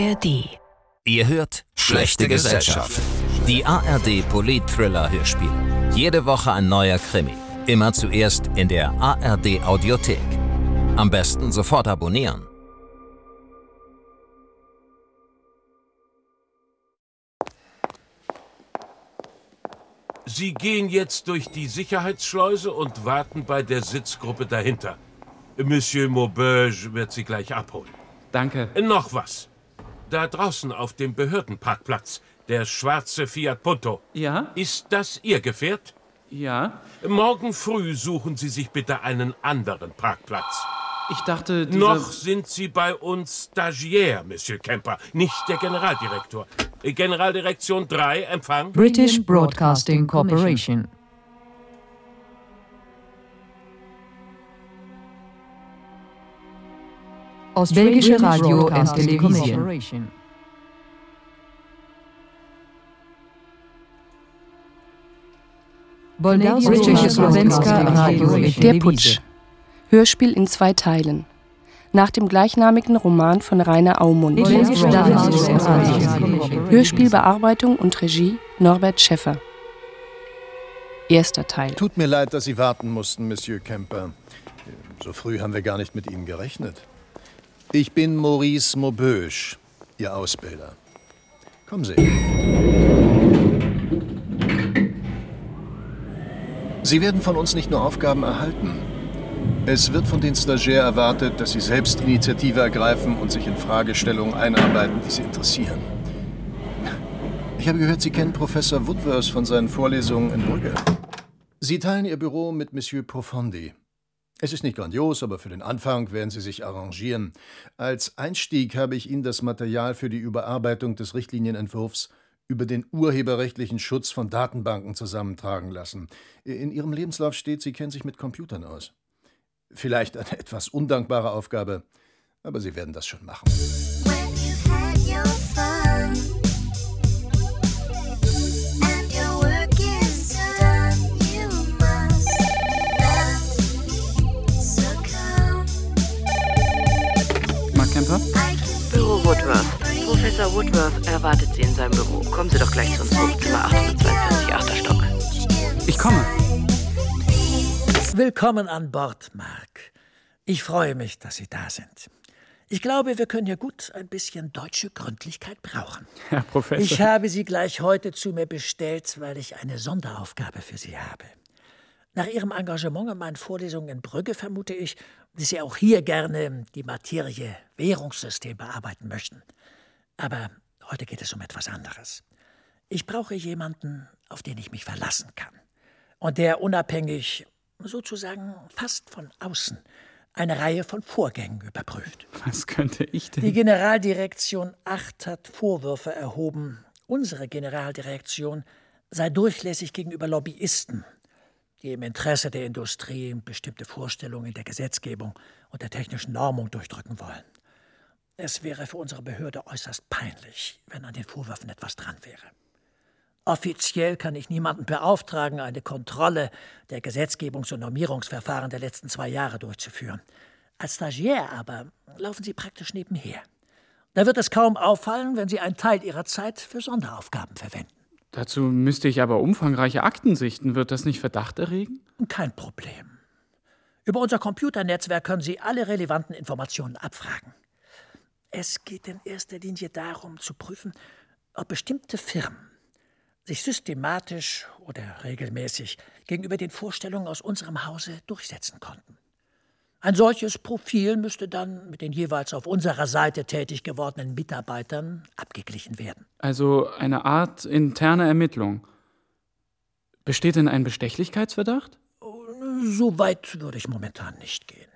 ARD. Ihr hört Schlechte Gesellschaft. Die ARD Polit-Thriller Hörspiel. Jede Woche ein neuer Krimi. Immer zuerst in der ARD Audiothek. Am besten sofort abonnieren. Sie gehen jetzt durch die Sicherheitsschleuse und warten bei der Sitzgruppe dahinter. Monsieur Maubeuge wird Sie gleich abholen. Danke. Noch was. Da draußen auf dem Behördenparkplatz, der schwarze Fiat Punto. Ja? Ist das Ihr Gefährt? Ja? Morgen früh suchen Sie sich bitte einen anderen Parkplatz. Ich dachte, dieser... Noch sind Sie bei uns Stagiaire, Monsieur Kemper, nicht der Generaldirektor. Generaldirektion 3, Empfang. British Broadcasting Corporation. Belgische Radio Radio et Der Putsch. Hörspiel in zwei Teilen. Nach dem gleichnamigen Roman von Rainer Aumund. Hörspielbearbeitung und Regie Norbert Schäffer. Erster Teil. Tut mir leid, dass Sie warten mussten, Monsieur Kemper. So früh haben wir gar nicht mit Ihnen gerechnet. Ich bin Maurice Maubeuge, Ihr Ausbilder. Kommen Sie. Sie werden von uns nicht nur Aufgaben erhalten. Es wird von den Stagiaires erwartet, dass Sie selbst Initiative ergreifen und sich in Fragestellungen einarbeiten, die Sie interessieren. Ich habe gehört, Sie kennen Professor Woodworth von seinen Vorlesungen in Brügge. Sie teilen Ihr Büro mit Monsieur Profondi. Es ist nicht grandios, aber für den Anfang werden Sie sich arrangieren. Als Einstieg habe ich Ihnen das Material für die Überarbeitung des Richtlinienentwurfs über den urheberrechtlichen Schutz von Datenbanken zusammentragen lassen. In Ihrem Lebenslauf steht, Sie kennen sich mit Computern aus. Vielleicht eine etwas undankbare Aufgabe, aber Sie werden das schon machen. Kemper? Büro Woodworth. Professor Woodworth erwartet Sie in seinem Büro. Kommen Sie doch gleich zu uns hoch, Zimmer 842, 8. Stock. Ich komme. Willkommen an Bord, Mark. Ich freue mich, dass Sie da sind. Ich glaube, wir können hier gut ein bisschen deutsche Gründlichkeit brauchen. Herr Professor. Ich habe Sie gleich heute zu mir bestellt, weil ich eine Sonderaufgabe für Sie habe. Nach Ihrem Engagement in meinen Vorlesungen in Brügge vermute ich, dass Sie auch hier gerne die Materie Währungssystem bearbeiten möchten. Aber heute geht es um etwas anderes. Ich brauche jemanden, auf den ich mich verlassen kann. Und der unabhängig, sozusagen fast von außen, eine Reihe von Vorgängen überprüft. Was könnte ich denn? Die Generaldirektion 8 hat Vorwürfe erhoben, unsere Generaldirektion sei durchlässig gegenüber Lobbyisten, die im Interesse der Industrie bestimmte Vorstellungen der Gesetzgebung und der technischen Normung durchdrücken wollen. Es wäre für unsere Behörde äußerst peinlich, wenn an den Vorwürfen etwas dran wäre. Offiziell kann ich niemanden beauftragen, eine Kontrolle der Gesetzgebungs- und Normierungsverfahren der letzten zwei Jahre durchzuführen. Als Stagiaire aber laufen Sie praktisch nebenher. Da wird es kaum auffallen, wenn Sie einen Teil Ihrer Zeit für Sonderaufgaben verwenden. Dazu müsste ich aber umfangreiche Akten sichten. Wird das nicht Verdacht erregen? Kein Problem. Über unser Computernetzwerk können Sie alle relevanten Informationen abfragen. Es geht in erster Linie darum zu prüfen, ob bestimmte Firmen sich systematisch oder regelmäßig gegenüber den Vorstellungen aus unserem Hause durchsetzen konnten. Ein solches Profil müsste dann mit den jeweils auf unserer Seite tätig gewordenen Mitarbeitern abgeglichen werden. Also eine Art interne Ermittlung. Besteht denn ein Bestechlichkeitsverdacht? So weit würde ich momentan nicht gehen.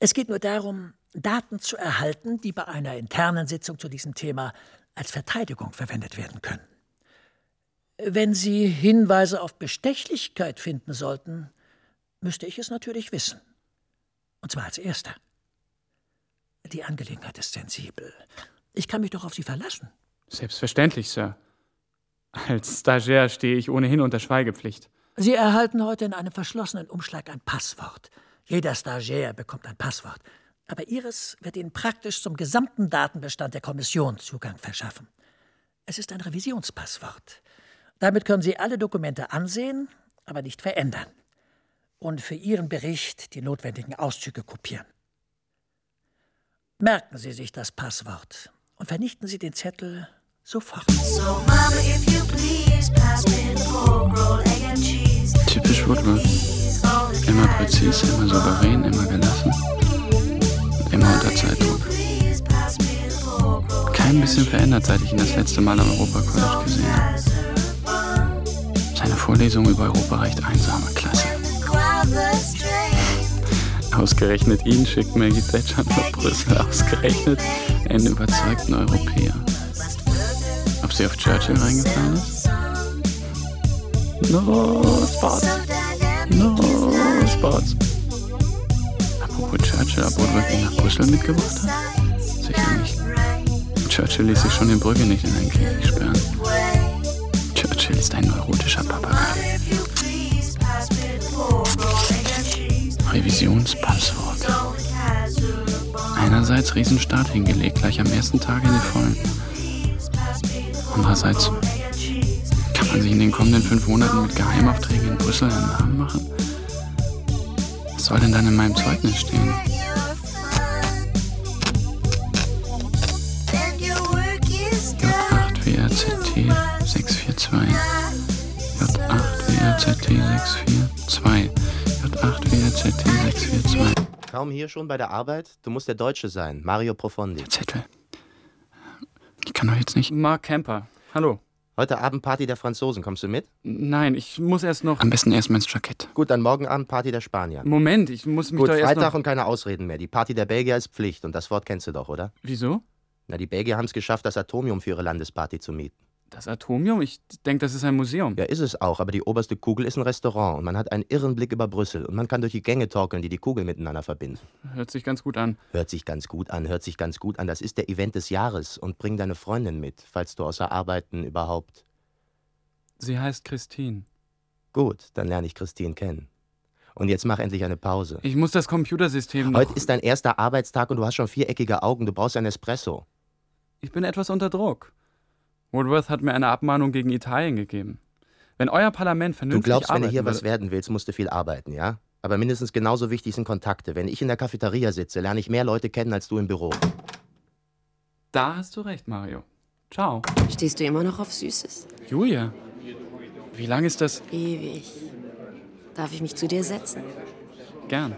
Es geht nur darum, Daten zu erhalten, die bei einer internen Sitzung zu diesem Thema als Verteidigung verwendet werden können. Wenn Sie Hinweise auf Bestechlichkeit finden sollten, müsste ich es natürlich wissen. Und zwar als Erster. Die Angelegenheit ist sensibel. Ich kann mich doch auf Sie verlassen. Selbstverständlich, Sir. Als Stagiaire stehe ich ohnehin unter Schweigepflicht. Sie erhalten heute in einem verschlossenen Umschlag ein Passwort. Jeder Stagiaire bekommt ein Passwort. Aber Ihres wird Ihnen praktisch zum gesamten Datenbestand der Kommission Zugang verschaffen. Es ist ein Revisionspasswort. Damit können Sie alle Dokumente ansehen, aber nicht verändern. Und für Ihren Bericht die notwendigen Auszüge kopieren. Merken Sie sich das Passwort und vernichten Sie den Zettel sofort. Typisch Woodworth. Immer präzise, immer souverän, immer gelassen. Immer unter Zeitdruck. Kein bisschen verändert, seit ich ihn das letzte Mal am Europa College gesehen habe. Seine Vorlesung über Europa reicht einsame Klasse. Ausgerechnet ihn schickt Maggie Thatcher nach Brüssel. Ausgerechnet einen überzeugten Europäer. Ob sie auf Churchill reingefallen ist? No spots. No spots. Apropos Churchill, ob Woodworth ihn nach Brüssel mitgebracht hat? Sicher nicht. Churchill ließ sich schon in Brügge nicht in einen Käfig sperren. Churchill ist ein neurotischer Papagei. Revisionspasswort. Einerseits Riesenstart hingelegt, gleich am ersten Tag in die Vollen. Andererseits kann man sich in den kommenden fünf Monaten mit Geheimaufträgen in Brüssel einen Namen machen. Was soll denn dann in meinem Zeugnis stehen? J8WRZT 642 J8WRZT 642 J8WRZT 642 Kaum hier schon bei der Arbeit? Du musst der Deutsche sein, Mario Profondi. Der Zettel. Ich kann doch jetzt nicht. Mark Camper. Hallo. Heute Abend Party der Franzosen, kommst du mit? Nein, ich muss erst noch. Am besten erst mal ins Jackett. Gut, dann morgen Abend Party der Spanier. Moment, ich muss mich Gut, doch erst Freitag noch. und keine Ausreden mehr. Die Party der Belgier ist Pflicht und das Wort kennst du doch, oder? Wieso? Na, die Belgier haben es geschafft, das Atomium für ihre Landesparty zu mieten. Das Atomium? Ich denke, das ist ein Museum. Ja, ist es auch, aber die oberste Kugel ist ein Restaurant und man hat einen irren Blick über Brüssel und man kann durch die Gänge torkeln, die die Kugel miteinander verbinden. Hört sich ganz gut an. Hört sich ganz gut an, hört sich ganz gut an. Das ist der Event des Jahres und bring deine Freundin mit, falls du außer Arbeiten überhaupt. Sie heißt Christine. Gut, dann lerne ich Christine kennen. Und jetzt mach endlich eine Pause. Ich muss das Computersystem noch. Heute ist dein erster Arbeitstag und du hast schon viereckige Augen. Du brauchst einen Espresso. Ich bin etwas unter Druck. Woodworth hat mir eine Abmahnung gegen Italien gegeben. Wenn euer Parlament Du vernünftig glaubst, wenn du hier was werden willst, musst du viel arbeiten, ja? Aber mindestens genauso wichtig sind Kontakte. Wenn ich in der Cafeteria sitze, lerne ich mehr Leute kennen als du im Büro. Da hast du recht, Mario. Ciao. Stehst du immer noch auf Süßes? Julia, wie lang ist das? Ewig. Darf ich mich zu dir setzen? Gern.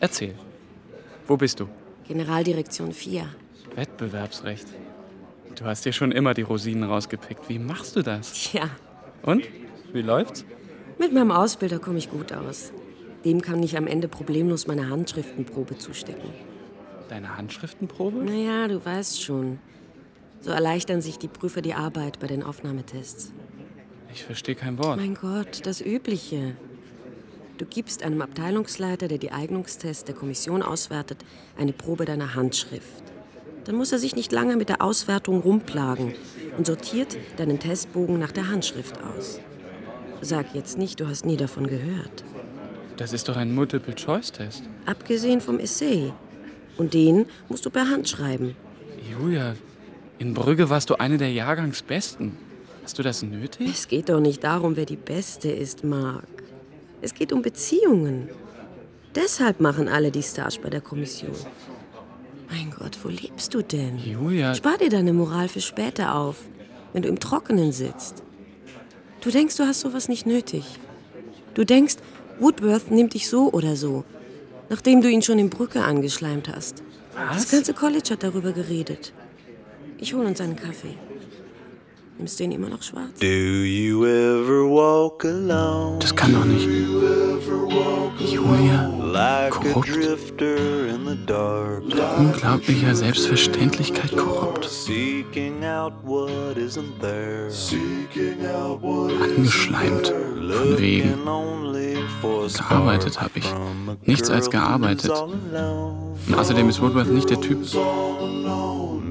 Erzähl. Wo bist du? Generaldirektion 4. Wettbewerbsrecht. Du hast dir schon immer die Rosinen rausgepickt. Wie machst du das? Tja, Und? Wie läuft's? mit meinem Ausbilder komme ich gut aus. Dem kann ich am Ende problemlos meine Handschriftenprobe zustecken. Deine Handschriftenprobe? Naja, du weißt schon. So erleichtern sich die Prüfer die Arbeit bei den Aufnahmetests. Ich verstehe kein Wort. Mein Gott, das Übliche. Du gibst einem Abteilungsleiter, der die Eignungstests der Kommission auswertet, eine Probe deiner Handschrift. Dann muss er sich nicht lange mit der Auswertung rumplagen und sortiert deinen Testbogen nach der Handschrift aus. Sag jetzt nicht, du hast nie davon gehört. Das ist doch ein Multiple-Choice-Test. Abgesehen vom Essay. Und den musst du per Hand schreiben. Julia, in Brügge warst du eine der Jahrgangsbesten. Hast du das nötig? Es geht doch nicht darum, wer die Beste ist, Mark. Es geht um Beziehungen. Deshalb machen alle die Stage bei der Kommission. Mein Gott, wo lebst du denn? Julia. Spar dir deine Moral für später auf, wenn du im Trockenen sitzt. Du denkst, du hast sowas nicht nötig. Du denkst, Woodworth nimmt dich so oder so, nachdem du ihn schon in Brücke angeschleimt hast. Das ganze College hat darüber geredet. Ich hole uns einen Kaffee. Du ihn immer noch schwarz? Do you ever walk alone? Das kann doch nicht. Julia, Like korrupt. dark. Unglaublicher Selbstverständlichkeit korrupt. Angeschleimt. Von wegen. Gearbeitet habe ich. Nichts als gearbeitet. Und außerdem ist Woodworth nicht der Typ.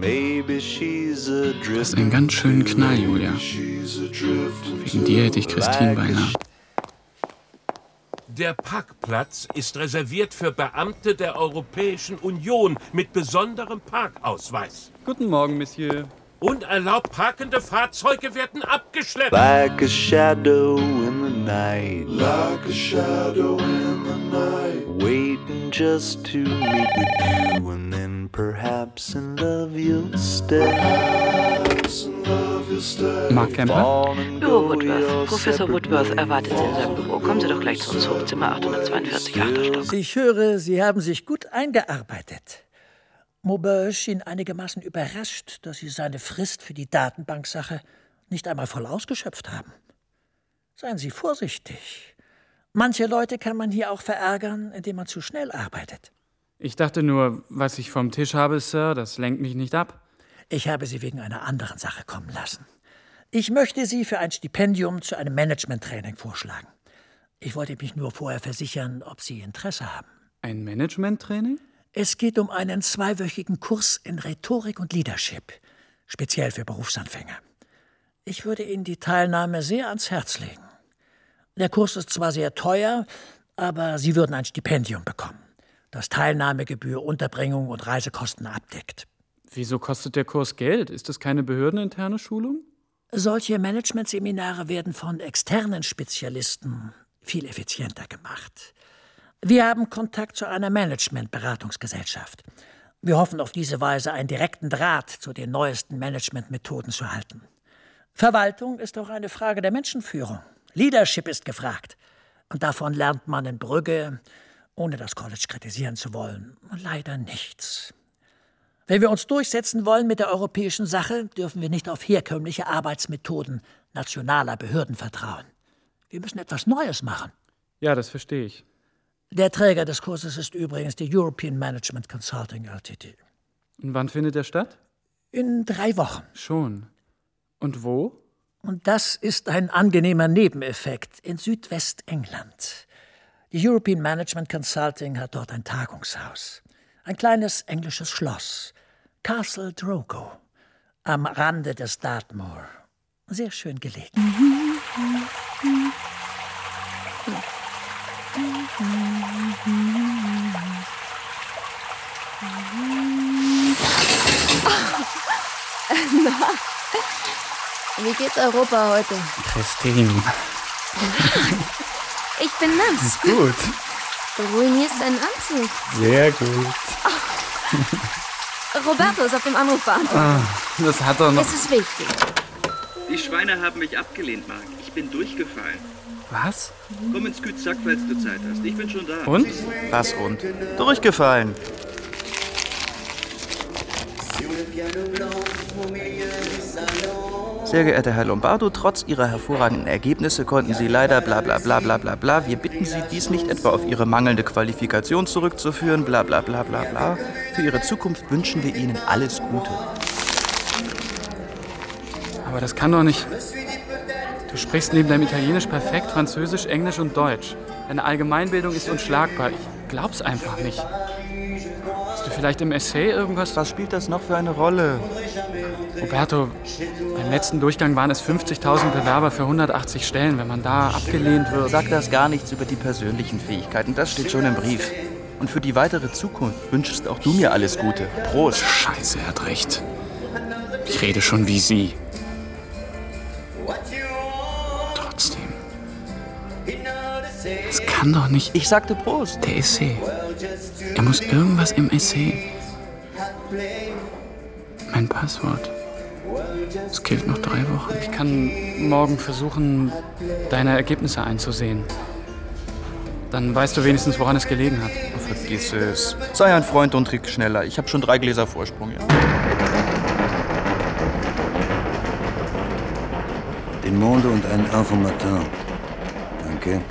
Maybe she's a Du hast einen ganz schönen Knall, Julia. Wegen dir hätte ich Christine beinahe. Der Parkplatz ist reserviert für Beamte der Europäischen Union mit besonderem Parkausweis. Guten Morgen, Monsieur. Unerlaubt parkende Fahrzeuge werden abgeschleppt. Like a shadow in the night. Like a shadow in the night. Waiting just to meet with you, and then perhaps in love you'll stay. Perhaps in love you'll stay. Mark Kemper? Büro Woodworth. Professor Woodworth erwartet Sie in seinem Büro. Kommen Sie doch gleich zu uns hoch, Zimmer 842, 8. Stock. Ich höre, Sie haben sich gut eingearbeitet. Maubeuge schien einigermaßen überrascht, dass Sie seine Frist für die Datenbanksache nicht einmal voll ausgeschöpft haben. Seien Sie vorsichtig. Manche Leute kann man hier auch verärgern, indem man zu schnell arbeitet. Ich dachte nur, was ich vom Tisch habe, Sir, das lenkt mich nicht ab. Ich habe Sie wegen einer anderen Sache kommen lassen. Ich möchte Sie für ein Stipendium zu einem Management-Training vorschlagen. Ich wollte mich nur vorher versichern, ob Sie Interesse haben. Ein Management-Training? Es geht um einen zweiwöchigen Kurs in Rhetorik und Leadership, speziell für Berufsanfänger. Ich würde Ihnen die Teilnahme sehr ans Herz legen. Der Kurs ist zwar sehr teuer, aber Sie würden ein Stipendium bekommen, das Teilnahmegebühr, Unterbringung und Reisekosten abdeckt. Wieso kostet der Kurs Geld? Ist das keine behördeninterne Schulung? Solche Managementseminare werden von externen Spezialisten viel effizienter gemacht. Wir haben Kontakt zu einer Managementberatungsgesellschaft. Wir hoffen auf diese Weise einen direkten Draht zu den neuesten Managementmethoden zu halten. Verwaltung ist auch eine Frage der Menschenführung. Leadership ist gefragt. Und davon lernt man in Brügge, ohne das College kritisieren zu wollen, leider nichts. Wenn wir uns durchsetzen wollen mit der europäischen Sache, dürfen wir nicht auf herkömmliche Arbeitsmethoden nationaler Behörden vertrauen. Wir müssen etwas Neues machen. Ja, das verstehe ich. Der Träger des Kurses ist übrigens die European Management Consulting Ltd. Und wann findet er statt? In drei Wochen. Schon. Und wo? Und das ist ein angenehmer Nebeneffekt in Südwestengland. Die European Management Consulting hat dort ein Tagungshaus. Ein kleines englisches Schloss. Castle Drogo. Am Rande des Dartmoor. Sehr schön gelegen. Na, wie geht's Europa heute? Christine. Ich bin nass. Gut. Du ruinierst deinen Anzug. Sehr gut. Roberto ist auf dem Anrufbeantworter. Ah, das hat er noch. Es ist wichtig. Die Schweine haben mich abgelehnt, Mark. Ich bin durchgefallen. Was? Komm ins Kützack, falls du Zeit hast. Ich bin schon da. Und? Was und? Durchgefallen. Sehr geehrter Herr Lombardo, trotz Ihrer hervorragenden Ergebnisse konnten Sie leider bla bla bla bla bla bla. Wir bitten Sie, dies nicht etwa auf Ihre mangelnde Qualifikation zurückzuführen, bla bla bla bla bla. Für Ihre Zukunft wünschen wir Ihnen alles Gute. Aber das kann doch nicht. Du sprichst neben deinem Italienisch perfekt Französisch, Englisch und Deutsch. Deine Allgemeinbildung ist unschlagbar. Ich glaub's einfach nicht. Vielleicht im Essay irgendwas? Was spielt das noch für eine Rolle? Roberto, beim letzten Durchgang waren es 50.000 Bewerber für 180 Stellen. Wenn man da abgelehnt wird. Sag das gar nichts über die persönlichen Fähigkeiten. Das steht schon im Brief. Und für die weitere Zukunft wünschst auch du mir alles Gute. Prost. Scheiße, er hat recht. Ich rede schon wie sie. Es kann doch nicht. Ich sagte Prost. Der Essay. Er muss irgendwas im Essay. Mein Passwort. Es gilt noch drei Wochen. Ich kann morgen versuchen, deine Ergebnisse einzusehen. Dann weißt du wenigstens, woran es gelegen hat. Vergiss es. Sei ein Freund und trick schneller. Ich habe schon drei Gläser Vorsprung, ja. Den Monde und ein Info Matin. Danke.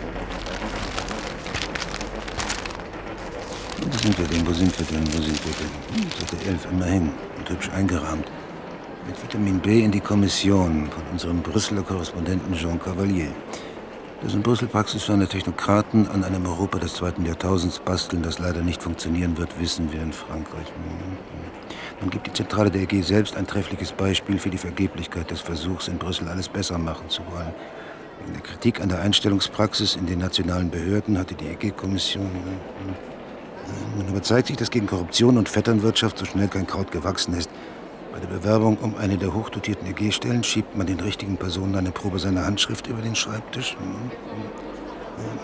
Sind wir denn? Wo sind wir denn? Wo sind wir denn? Hm, Seite 11, immerhin. Und hübsch eingerahmt. Mit Vitamin B in die Kommission von unserem Brüsseler Korrespondenten Jean Cavalier. Dessen Brüssel-Praxis eine Technokraten an einem Europa des zweiten Jahrtausends basteln, das leider nicht funktionieren wird, wissen wir in Frankreich. Hm, Nun gibt die Zentrale der EG selbst ein treffliches Beispiel für die Vergeblichkeit des Versuchs, in Brüssel alles besser machen zu wollen. Wegen der Kritik an der Einstellungspraxis in den nationalen Behörden hatte die EG-Kommission. Nun aber zeigt sich, dass gegen Korruption und Vetternwirtschaft so schnell kein Kraut gewachsen ist. Bei der Bewerbung um eine der hochdotierten EG-Stellen schiebt man den richtigen Personen eine Probe seiner Handschrift über den Schreibtisch.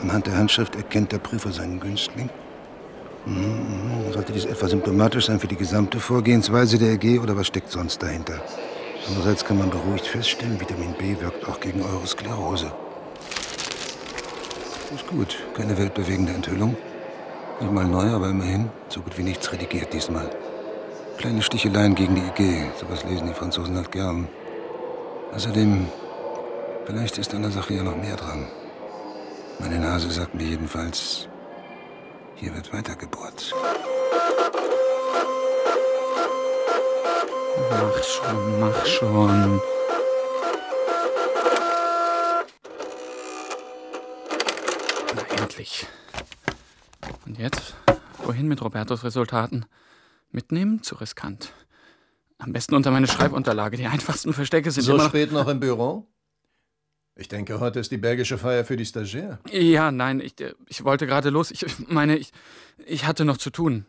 Anhand der Handschrift erkennt der Prüfer seinen Günstling. Mhm, Sollte dies etwa symptomatisch sein für die gesamte Vorgehensweise der EG oder was steckt sonst dahinter? Andererseits kann man beruhigt feststellen, Vitamin B wirkt auch gegen Eurosklerose. Ist gut, keine weltbewegende Enthüllung. Nicht mal neu, aber immerhin so gut wie nichts redigiert diesmal. Kleine Sticheleien gegen die EG, sowas lesen die Franzosen halt gern. Außerdem, vielleicht ist an der Sache ja noch mehr dran. Meine Nase sagt mir jedenfalls, hier wird weitergebohrt. Mach schon, mach schon. Na, endlich. Und jetzt? Wohin mit Robertos Resultaten? Mitnehmen? Zu riskant. Am besten unter meine Schreibunterlage. Die einfachsten Verstecke sind So immer noch... spät noch im Büro? Ich denke, heute ist die belgische Feier für die Stagiaire. Ja, nein, ich, äh, ich wollte gerade los. Ich meine, ich, ich hatte noch zu tun.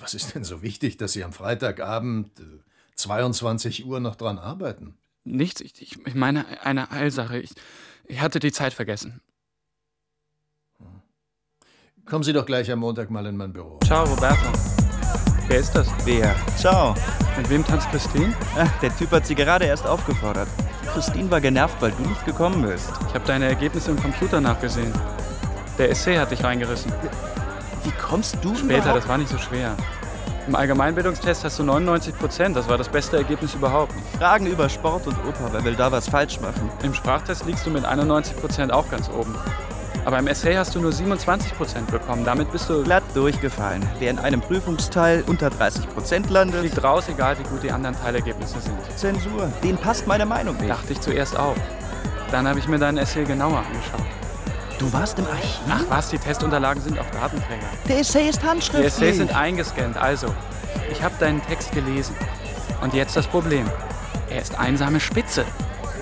Was ist denn so wichtig, dass Sie am Freitagabend äh, 22 Uhr noch dran arbeiten? Nichts, ich, ich ich meine eine Eilsache. Ich, ich hatte die Zeit vergessen. Kommen Sie doch gleich am Montag mal in mein Büro. Ciao, Roberto. Wer ist das? Wer? Ciao. Mit wem tanzt Christine? Ach, der Typ hat sie gerade erst aufgefordert. Christine war genervt, weil du nicht gekommen bist. Ich habe deine Ergebnisse im Computer nachgesehen. Der Essay hat dich reingerissen. Wie kommst du Später, überhaupt- das war nicht so schwer. Im Allgemeinbildungstest hast du 99 Prozent. Das war das beste Ergebnis überhaupt. Fragen über Sport und Oper, wer will da was falsch machen? Im Sprachtest liegst du mit 91 Prozent auch ganz oben. Aber im Essay hast du nur 27 Prozent bekommen. Damit bist du glatt durchgefallen. Wer in einem Prüfungsteil unter 30 Prozent landet, fliegt raus, egal wie gut die anderen Teilergebnisse sind. Zensur. Den passt meine Meinung nicht. Dachte ich zuerst auch. Dann habe ich mir deinen Essay genauer angeschaut. Du warst im Archiv? Ach was, die Testunterlagen sind auf Datenträger. Der Essay ist Die handschriftlich. Essays sind eingescannt. Also, ich habe deinen Text gelesen. Und jetzt das Problem. Er ist einsame Spitze.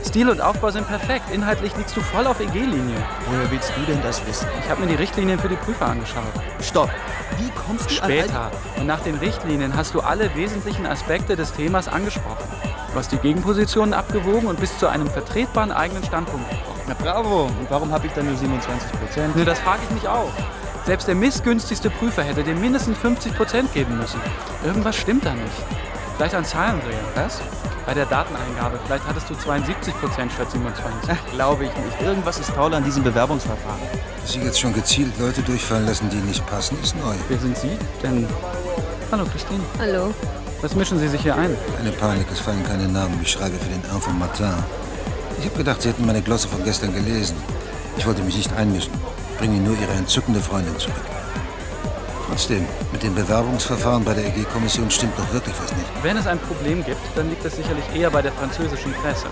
Stil und Aufbau sind perfekt. Inhaltlich liegst du voll auf EG-Linie. Woher willst du denn das wissen? Ich habe mir die Richtlinien für die Prüfer angeschaut. Stopp. Wie kommst du Später. Und nach den Richtlinien hast du alle wesentlichen Aspekte des Themas angesprochen. Du hast die Gegenpositionen abgewogen und bist zu einem vertretbaren eigenen Standpunkt gekommen. Na bravo. Und warum habe ich dann nur 27 Prozent? Ne, das frage ich mich auch. Selbst der missgünstigste Prüfer hätte dir mindestens 50 Prozent geben müssen. Irgendwas stimmt da nicht. Vielleicht ein Zahlendreher. Was? Bei der Dateneingabe. Vielleicht hattest du 72 Prozent statt 27. Ach, glaube ich nicht. Irgendwas ist faul an diesem Bewerbungsverfahren. Dass Sie jetzt schon gezielt Leute durchfallen lassen, die nicht passen, ist neu. Wer sind Sie denn? Hallo, Christine. Hallo. Was mischen Sie sich hier ein? Keine Panik, es fallen keine Namen. Ich schreibe für den Info Matin. Ich habe gedacht, Sie hätten meine Glosse von gestern gelesen. Ich wollte mich nicht einmischen. Ich bringe Ihnen nur Ihre entzückende Freundin zurück. Trotzdem, mit dem Bewerbungsverfahren bei der EG-Kommission stimmt doch wirklich was nicht. Wenn es ein Problem gibt, dann liegt es sicherlich eher bei der französischen Presse.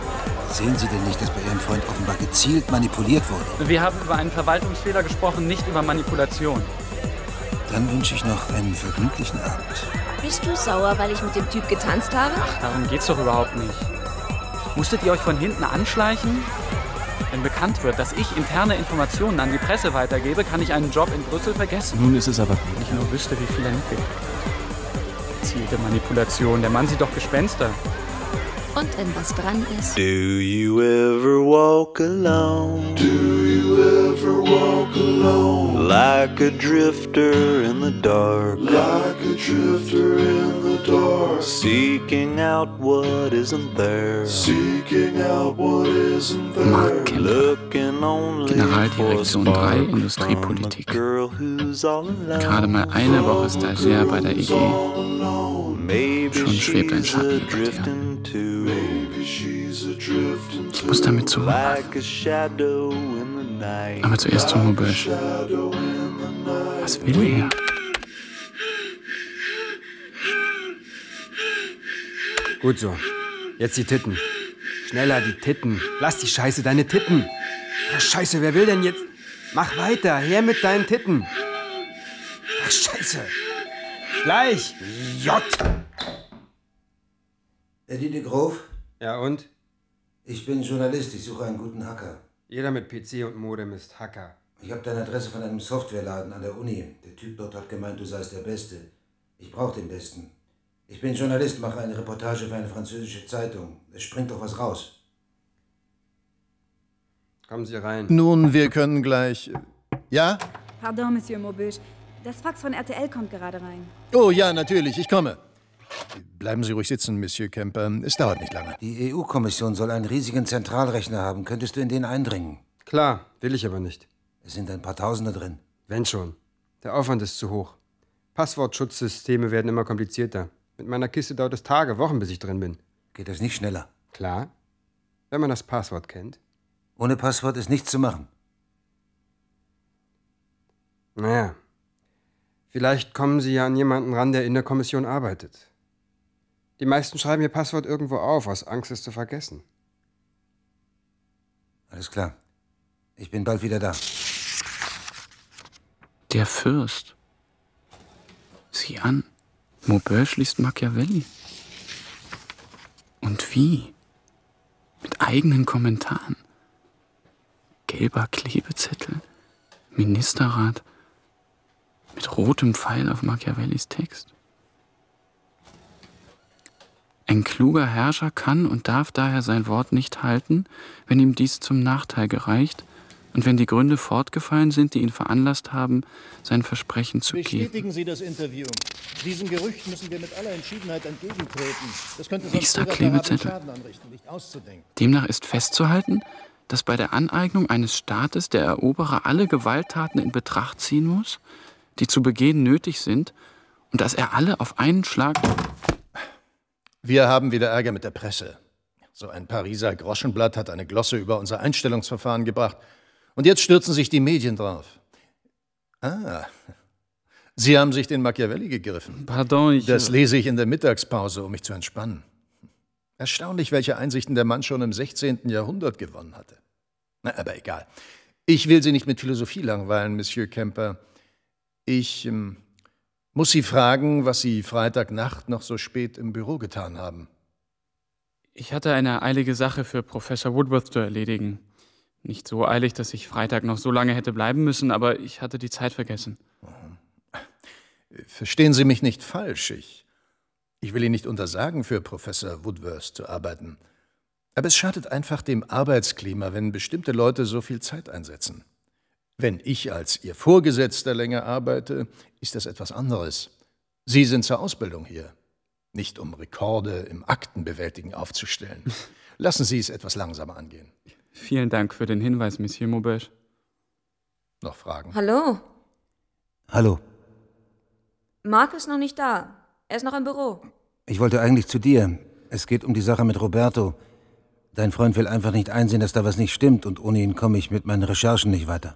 Sehen Sie denn nicht, dass bei Ihrem Freund offenbar gezielt manipuliert wurde? Wir haben über einen Verwaltungsfehler gesprochen, nicht über Manipulation. Dann wünsche ich noch einen vergnüglichen Abend. Bist du sauer, weil ich mit dem Typ getanzt habe? Darum geht's doch überhaupt nicht. Musstet ihr euch von hinten anschleichen? Wenn bekannt wird, dass ich interne Informationen an die Presse weitergebe, kann ich einen Job in Brüssel vergessen. Nun ist es aber gut. Wenn ich nur wüsste, wie viel er mitgekriegt hat. Gezielte Manipulation. Der Mann sieht doch Gespenster. Und wenn was dran ist. Do you ever walk alone? Do you ever walk alone? Like a drifter in the dark. Like a drifter in the dark. Seeking out what isn't there. Seeking out what isn't there. Mark Kemper. Looking only Generaldirektion 3 for Industriepolitik. Gerade mal eine Woche Stagiaire bei der EG. Maybe Schon schwebt ein Schatten a über dir. Ich muss damit zu Like a shadow in the night. Aber zuerst zum Maubeuge. Was will er? Gut so. Jetzt die Titten. Schneller, die Titten. Lass die Scheiße, deine Titten. Ach, Scheiße, wer will denn jetzt? Mach weiter, her mit deinen Titten. Ach, Scheiße. Gleich. J. Eddie de Grove? Ja, und? Ich bin Journalist, ich suche einen guten Hacker. Jeder mit PC und Modem ist Hacker. Ich habe deine Adresse von einem Softwareladen an der Uni. Der Typ dort hat gemeint, du seist der Beste. Ich brauche den Besten. Ich bin Journalist, mache eine Reportage für eine französische Zeitung. Es springt doch was raus. Kommen Sie rein. Nun, wir können gleich. Ja? Pardon, Monsieur Maubeuge. Das Fax von RTL kommt gerade rein. Oh ja, natürlich, ich komme. Bleiben Sie ruhig sitzen, Monsieur Kemper. Es dauert nicht lange. Die EU-Kommission soll einen riesigen Zentralrechner haben. Könntest du in den eindringen? Klar, will ich aber nicht. Es sind ein paar Tausende drin. Wenn schon. Der Aufwand ist zu hoch. Passwortschutzsysteme werden immer komplizierter. Mit meiner Kiste dauert es Tage, Wochen, bis ich drin bin. Geht das nicht schneller? Klar. Wenn man das Passwort kennt. Ohne Passwort ist nichts zu machen. Naja. Vielleicht kommen Sie ja an jemanden ran, der in der Kommission arbeitet. Die meisten schreiben ihr Passwort irgendwo auf, aus Angst, es zu vergessen. Alles klar. Ich bin bald wieder da. Der Fürst. Sieh an. Maubeuge liest Machiavelli. Und wie? Mit eigenen Kommentaren. Gelber Klebezettel. Ministerrat. Mit rotem Pfeil auf Machiavellis Text. Ein kluger Herrscher kann und darf daher sein Wort nicht halten, wenn ihm dies zum Nachteil gereicht und wenn die Gründe fortgefallen sind, die ihn veranlasst haben, sein Versprechen zu geben. Bestätigen Sie das Interview. Diesen Gerüchten müssen wir mit aller Entschiedenheit entgegentreten. Das könnte Nächster Klebezettel. Demnach ist festzuhalten, dass bei der Aneignung eines Staates der Eroberer alle Gewalttaten in Betracht ziehen muss, die zu begehen nötig sind, und dass er alle auf einen Schlag. Wir haben wieder Ärger mit der Presse. So ein Pariser Groschenblatt hat eine Glosse über unser Einstellungsverfahren gebracht. Und jetzt stürzen sich die Medien drauf. Ah, Sie haben sich den Machiavelli gegriffen. Pardon, ich. Das lese ich in der Mittagspause, um mich zu entspannen. Erstaunlich, welche Einsichten der Mann schon im 16. Jahrhundert gewonnen hatte. Na, aber egal. Ich will Sie nicht mit Philosophie langweilen, Monsieur Kemper. Ich ähm, muss Sie fragen, was Sie Freitagnacht noch so spät im Büro getan haben. Ich hatte eine eilige Sache für Professor Woodworth zu erledigen. Nicht so eilig, dass ich Freitag noch so lange hätte bleiben müssen, aber ich hatte die Zeit vergessen. Verstehen Sie mich nicht falsch. Ich, ich will Ihnen nicht untersagen, für Professor Woodworth zu arbeiten. Aber es schadet einfach dem Arbeitsklima, wenn bestimmte Leute so viel Zeit einsetzen. Wenn ich als Ihr Vorgesetzter länger arbeite, ist das etwas anderes. Sie sind zur Ausbildung hier, nicht um Rekorde im Aktenbewältigen aufzustellen. Lassen Sie es etwas langsamer angehen. Vielen Dank für den Hinweis, Monsieur Maubeuge. Noch Fragen? Hallo? Hallo. Marc ist noch nicht da. Er ist noch im Büro. Ich wollte eigentlich zu dir. Es geht um die Sache mit Roberto. Dein Freund will einfach nicht einsehen, dass da was nicht stimmt und ohne ihn komme ich mit meinen Recherchen nicht weiter.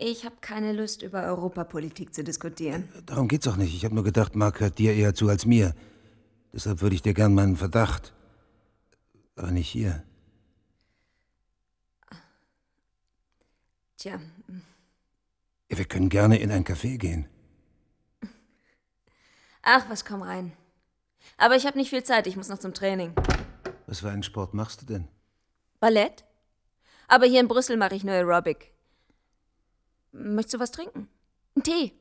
Ich habe keine Lust, über Europapolitik zu diskutieren. Darum geht's auch nicht. Ich habe nur gedacht, Marc hört dir eher zu als mir. Deshalb würde ich dir gern meinen Verdacht. Aber nicht hier. Tja, Wir können gerne in ein Café gehen. ach was, komm rein. Aber ich habe nicht viel Zeit, ich muss noch zum Training. Was für einen Sport machst du denn? Ballett? Aber hier in Brüssel mache ich nur Aerobic. Möchtest du was trinken? Einen Tee?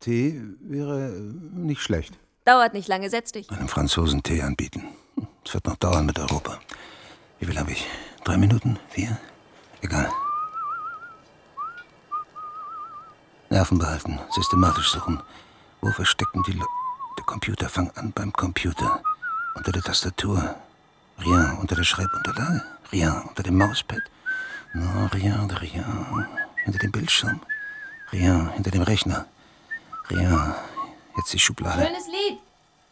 Tee wäre nicht schlecht. Dauert nicht lange, setz dich. Einem Franzosen Tee anbieten. Es wird noch dauern mit Europa. Wie viel habe ich? Drei Minuten? Vier? Egal. Nerven behalten, systematisch suchen. Wo verstecken die Le Der Computer, fang an beim Computer. Unter der Tastatur. Rien unter der Schreibunterlage. Rien unter dem Mauspad. No, rien de rien. Hinter dem Bildschirm. Rien hinter dem Rechner. Rien. Jetzt die Schublade. Schönes Lied.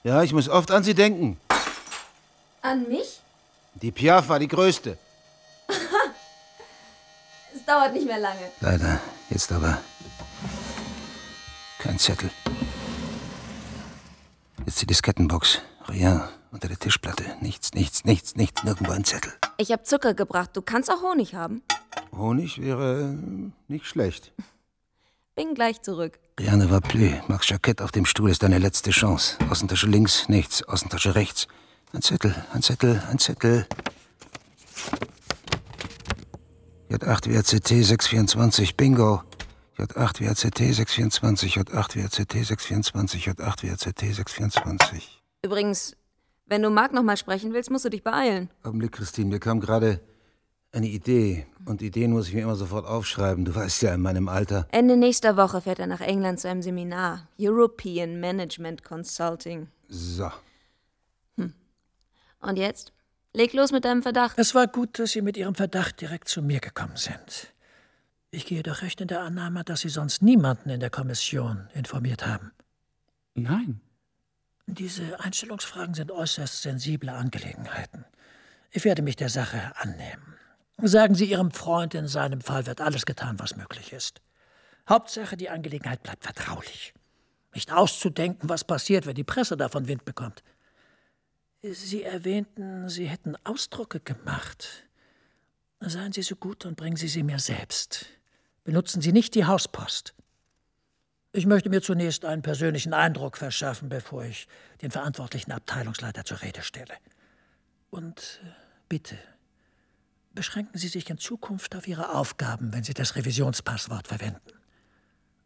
Ja, ich muss oft an Sie denken. An mich? Die Piaf war die größte. Es dauert nicht mehr lange. Leider. Jetzt aber. Kein Zettel. Jetzt die Diskettenbox. Rien. Unter der Tischplatte. Nichts, nichts, nichts, nichts. Nirgendwo ein Zettel. Ich habe Zucker gebracht. Du kannst auch Honig haben. Honig wäre äh, nicht schlecht. Bin gleich zurück. Riane va plus. Max Jackett auf dem Stuhl ist deine letzte Chance. Außentasche links, nichts. Außentasche rechts. Ein Zettel, ein Zettel, ein Zettel. J8 WRCT 624, Bingo. J8 WRCT 624, J8 WRCT 624, J8 WRCT 624. Übrigens, wenn du Marc noch mal sprechen willst, musst du dich beeilen. Augenblick, Christine, mir kam gerade eine Idee. Und Ideen muss ich mir immer sofort aufschreiben. Du weißt ja, in meinem Alter. Ende nächster Woche fährt er nach England zu einem Seminar. European Management Consulting. So. Und jetzt? Leg los mit deinem Verdacht. Es war gut, dass Sie mit Ihrem Verdacht direkt zu mir gekommen sind. Ich gehe doch recht in der Annahme, dass Sie sonst niemanden in der Kommission informiert haben. Nein. Diese Einstellungsfragen sind äußerst sensible Angelegenheiten. Ich werde mich der Sache annehmen. Sagen Sie Ihrem Freund, in seinem Fall wird alles getan, was möglich ist. Hauptsache, die Angelegenheit bleibt vertraulich. Nicht auszudenken, was passiert, wenn die Presse davon Wind bekommt. Sie erwähnten, Sie hätten Ausdrucke gemacht. Seien Sie so gut und bringen Sie sie mir selbst. Benutzen Sie nicht die Hauspost. Ich möchte mir zunächst einen persönlichen Eindruck verschaffen, bevor ich den verantwortlichen Abteilungsleiter zur Rede stelle. Und äh, bitte, beschränken Sie sich in Zukunft auf Ihre Aufgaben, wenn Sie das Revisionspasswort verwenden.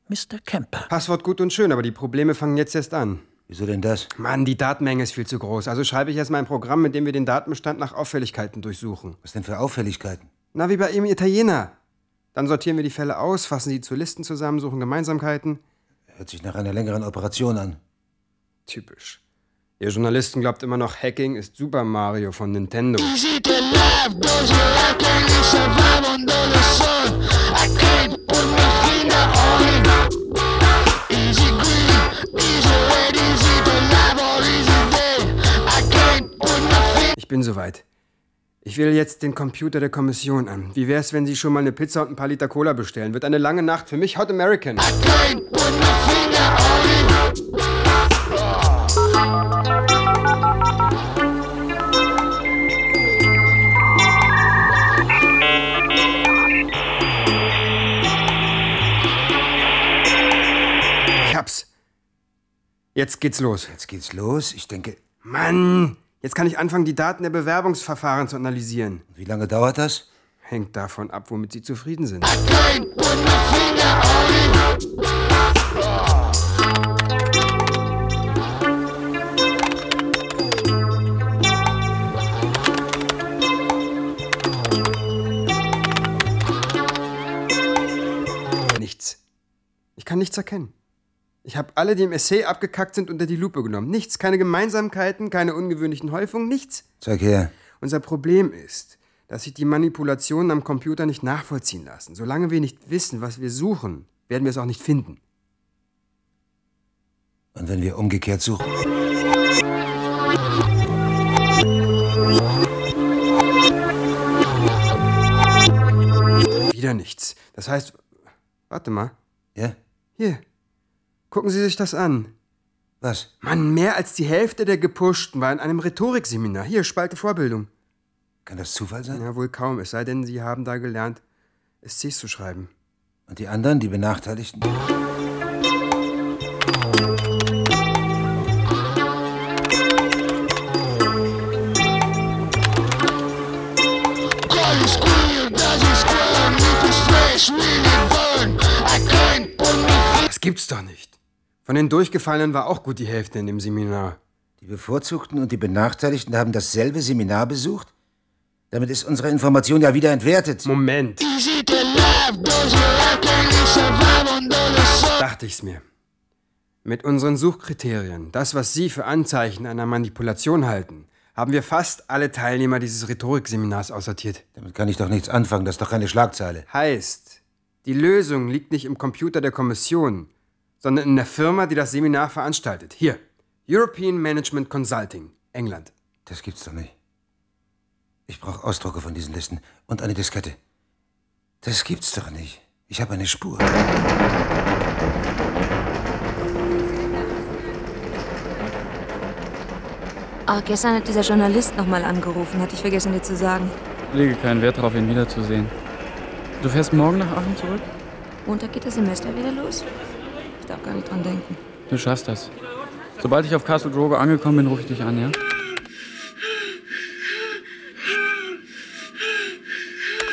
Mr. Kemper. Passwort gut und schön, aber die Probleme fangen jetzt erst an. Wieso denn das? Mann, die Datenmenge ist viel zu groß. Also schreibe ich erstmal ein Programm, mit dem wir den Datenbestand nach Auffälligkeiten durchsuchen. Was denn für Auffälligkeiten? Na, wie bei ihm Italiener. Dann sortieren wir die Fälle aus, fassen sie zu Listen zusammen, suchen Gemeinsamkeiten. Hört sich nach einer längeren Operation an. Typisch. Ihr Journalisten glaubt immer noch, Hacking ist Super Mario von Nintendo. Ich bin soweit. Ich will jetzt den Computer der Kommission an. Wie wär's, wenn Sie schon mal eine Pizza und ein paar Liter Cola bestellen? Wird eine lange Nacht für mich Hot American. Ich hab's. Jetzt geht's los. Jetzt geht's los. Ich denke. Mann! Jetzt kann ich anfangen, die Daten der Bewerbungsverfahren zu analysieren. Wie lange dauert das? Hängt davon ab, womit Sie zufrieden sind. Nichts. Ich kann nichts erkennen. Ich habe alle, die im Essay abgekackt sind, unter die Lupe genommen. Nichts, keine Gemeinsamkeiten, keine ungewöhnlichen Häufungen, nichts. Zeig her. Unser Problem ist, dass sich die Manipulationen am Computer nicht nachvollziehen lassen. Solange wir nicht wissen, was wir suchen, werden wir es auch nicht finden. Und wenn wir umgekehrt suchen? Wieder nichts. Das heißt, warte mal. Ja? Hier. Gucken Sie sich das an. Was? Mann, mehr als die Hälfte der Gepushten war in einem Rhetorikseminar. Hier, Spalte Vorbildung. Kann das Zufall sein? Ja, wohl kaum. Es sei denn, Sie haben da gelernt, SCs zu schreiben. Und die anderen, die Benachteiligten? Das gibt's doch nicht. Von den Durchgefallenen war auch gut die Hälfte in dem Seminar. Die Bevorzugten und die Benachteiligten haben dasselbe Seminar besucht? Damit ist unsere Information ja wieder entwertet. Moment. Dachte ich's mir. Mit unseren Suchkriterien, das, was Sie für Anzeichen einer Manipulation halten, haben wir fast alle Teilnehmer dieses Rhetorikseminars aussortiert. Damit kann ich doch nichts anfangen, das ist doch keine Schlagzeile. Heißt, die Lösung liegt nicht im Computer der Kommission, sondern in der Firma, die das Seminar veranstaltet. Hier, European Management Consulting, England. Das gibt's doch nicht. Ich brauche Ausdrucke von diesen Listen und eine Diskette. Das gibt's doch nicht. Ich habe eine Spur. Ah, gestern hat dieser Journalist nochmal angerufen, hatte ich vergessen dir zu sagen. Ich lege keinen Wert darauf, ihn wiederzusehen. Du fährst morgen nach Aachen zurück? Montag geht das Semester wieder los. Ich darf gar nicht dran denken. Du schaffst das. Sobald ich auf Castle Drogo angekommen bin, rufe ich dich an, ja?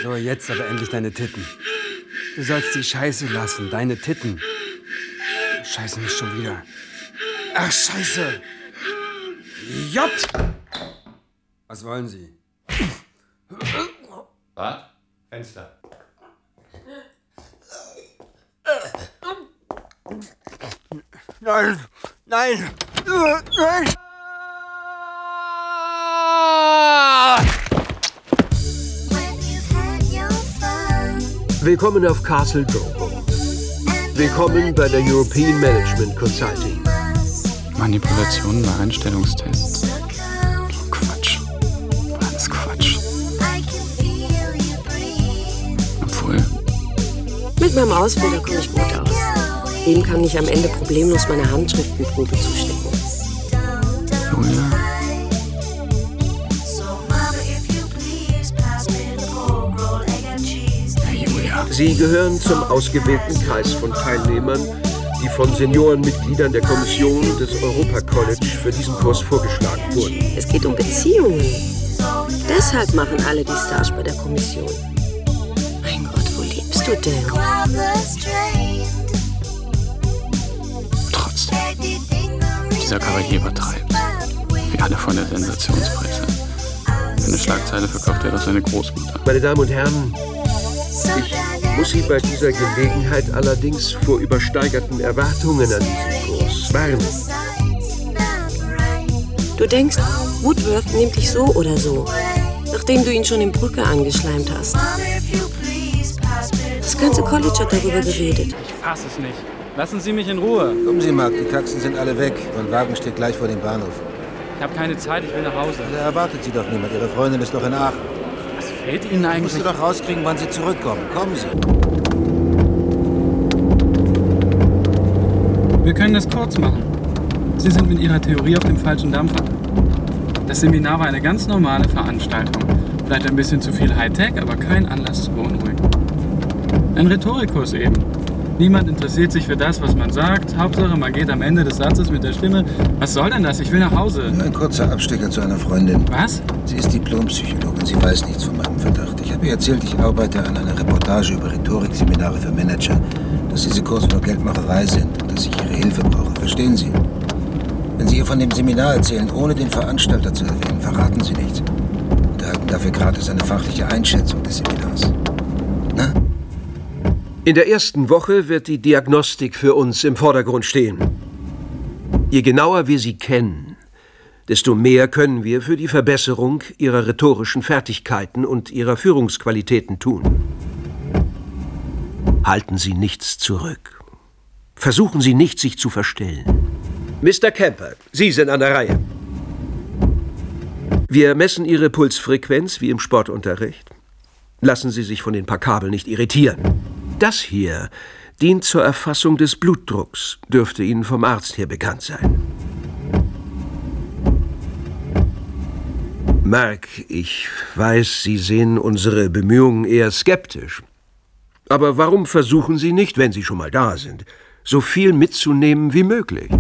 So, jetzt aber endlich deine Titten. Du sollst die Scheiße lassen, deine Titten. Scheiße, nicht schon wieder. Ach, Scheiße. J! Was wollen Sie? Bad? Fenster. Nein, nein, nein. Willkommen auf Castle Dogo. Willkommen bei der European Management Consulting. Manipulationen bei Einstellungstests. Oh, Quatsch. Alles Quatsch. Obwohl, Mit meinem Ausbilder komme ich gut aus. Dem kann ich am Ende problemlos meine Handschriftenprobe zustecken. Julia, Sie gehören zum ausgewählten Kreis von Teilnehmern, die von Seniorenmitgliedern der Kommission des Europa College für diesen Kurs vorgeschlagen wurden. Es geht um Beziehungen. Deshalb machen alle die Stars bei der Kommission. Mein Gott, wo lebst du denn? Trotzdem. Dieser Kavalier übertreibt. Wie alle von der Sensationspresse. Eine Schlagzeile verkauft er doch seine Großmutter. Meine Damen und Herren, ich muss Sie bei dieser Gelegenheit allerdings vor übersteigerten Erwartungen an diesen Kurs warnen. Du denkst, Woodworth nimmt dich so oder so, nachdem du ihn schon in Brücke angeschleimt hast. Das ganze College hat darüber geredet. Ich fass es nicht. Lassen Sie mich in Ruhe. Kommen Sie, Mark, die Taxen sind alle weg. Mein Wagen steht gleich vor dem Bahnhof. Ich habe keine Zeit, ich will nach Hause. Da erwartet Sie doch niemand. Ihre Freundin ist doch in Aachen. Was fällt Ihnen eigentlich? Musst du doch rauskriegen, wann Sie zurückkommen. Kommen Sie. Wir können das kurz machen. Sie sind mit Ihrer Theorie auf dem falschen Dampfer. Das Seminar war eine ganz normale Veranstaltung. Vielleicht ein bisschen zu viel Hightech, aber kein Anlass zu beunruhigen. Ein Rhetorikkurs eben. Niemand interessiert sich für das, was man sagt. Hauptsache, man geht am Ende des Satzes mit der Stimme. Was soll denn das? Ich will nach Hause. Nur ein kurzer Abstecher zu einer Freundin. Was? Sie ist Diplompsychologin. Sie weiß nichts von meinem Verdacht. Ich habe ihr erzählt, ich arbeite an einer Reportage über Rhetorikseminare für Manager. Dass diese Kurse nur Geldmacherei sind und dass ich ihre Hilfe brauche. Verstehen Sie? Wenn Sie ihr von dem Seminar erzählen, ohne den Veranstalter zu erwähnen, verraten Sie nichts. Und erhalten dafür gratis eine fachliche Einschätzung des Seminars. In der ersten Woche wird die Diagnostik für uns im Vordergrund stehen. Je genauer wir sie kennen, desto mehr können wir für die Verbesserung ihrer rhetorischen Fertigkeiten und ihrer Führungsqualitäten tun. Halten Sie nichts zurück. Versuchen Sie nicht, sich zu verstellen. Mr. Kemper, Sie sind an der Reihe. Wir messen Ihre Pulsfrequenz wie im Sportunterricht. Lassen Sie sich von den paar Kabeln nicht irritieren. Das hier dient zur Erfassung des Blutdrucks, dürfte Ihnen vom Arzt her bekannt sein. Mark, ich weiß, Sie sehen unsere Bemühungen eher skeptisch. Aber warum versuchen Sie nicht, wenn Sie schon mal da sind, so viel mitzunehmen wie möglich?